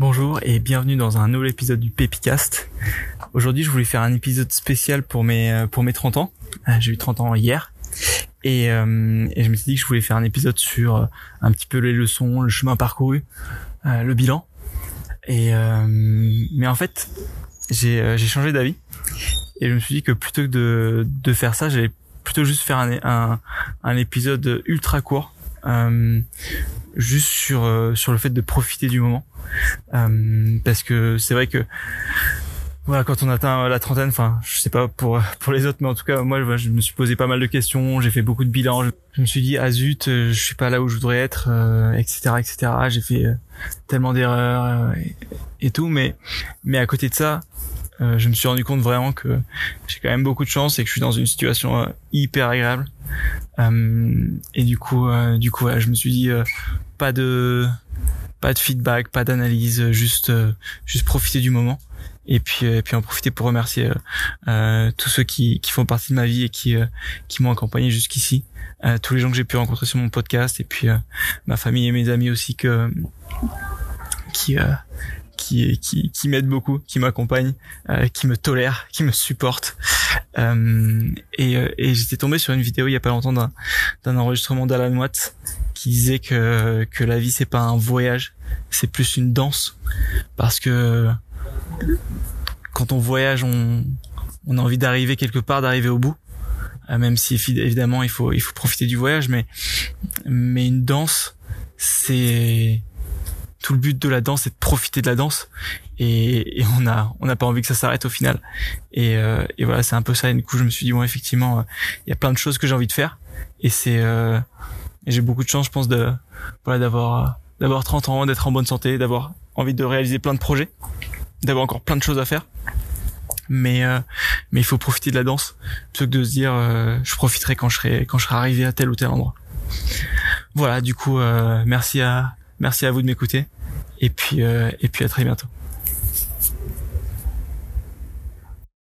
Bonjour et bienvenue dans un nouvel épisode du Pépicast. Aujourd'hui, je voulais faire un épisode spécial pour mes euh, pour mes 30 ans. Euh, j'ai eu 30 ans hier. Et, euh, et, je me suis dit que je voulais faire un épisode sur un petit peu les leçons, le chemin parcouru, le bilan. Mais en fait, j'ai changé d'avis et je me suis dit que plutôt que de faire ça, j'allais plutôt juste faire un épisode ultra court euh, juste sur euh, sur le fait de profiter du moment euh, parce que c'est vrai que voilà quand on atteint la trentaine enfin je sais pas pour pour les autres mais en tout cas moi je me suis posé pas mal de questions j'ai fait beaucoup de bilans je me suis dit ah zut je suis pas là où je voudrais être etc etc j'ai fait tellement d'erreurs et, et, tout mais mais à côté de ça euh, je me suis rendu compte vraiment que j'ai quand même beaucoup de chance et que je suis dans une situation euh, hyper agréable. Euh, et du coup, du coup, je me suis dit pas de pas de feedback, pas d'analyse, juste juste profiter du moment. Et puis puis en profiter pour remercier euh, tous ceux qui, qui font partie de ma vie et qui qui m'ont accompagné jusqu'ici, tous les gens que j'ai pu rencontrer sur mon podcast et puis ma famille et mes amis aussi que qui qui qui, qui m'aide beaucoup, qui m'accompagne, euh, qui me tolère, qui me supporte. Euh, et, euh, et j'étais tombé sur une vidéo il y a pas longtemps d'un d'un enregistrement d'Alan Watts qui disait que que la vie c'est pas un voyage, c'est plus une danse parce que quand on voyage on on a envie d'arriver quelque part, d'arriver au bout même si évidemment il faut il faut profiter du voyage mais mais une danse c'est tout le but de la danse c'est de profiter de la danse. Et, et on a on n'a pas envie que ça s'arrête au final. Et, euh, et voilà c'est un peu ça. Et du coup je me suis dit bon effectivement euh, il y a plein de choses que j'ai envie de faire. Et c'est euh, j'ai beaucoup de chance je pense de voilà d'avoir d'avoir 30 ans d'être en bonne santé d'avoir envie de réaliser plein de projets d'avoir encore plein de choses à faire. Mais euh, mais il faut profiter de la danse plutôt que de se dire euh, je profiterai quand je serai quand je serai arrivé à tel ou tel endroit. Voilà du coup merci à Merci à vous de m'écouter. Et puis, euh, et puis à très bientôt.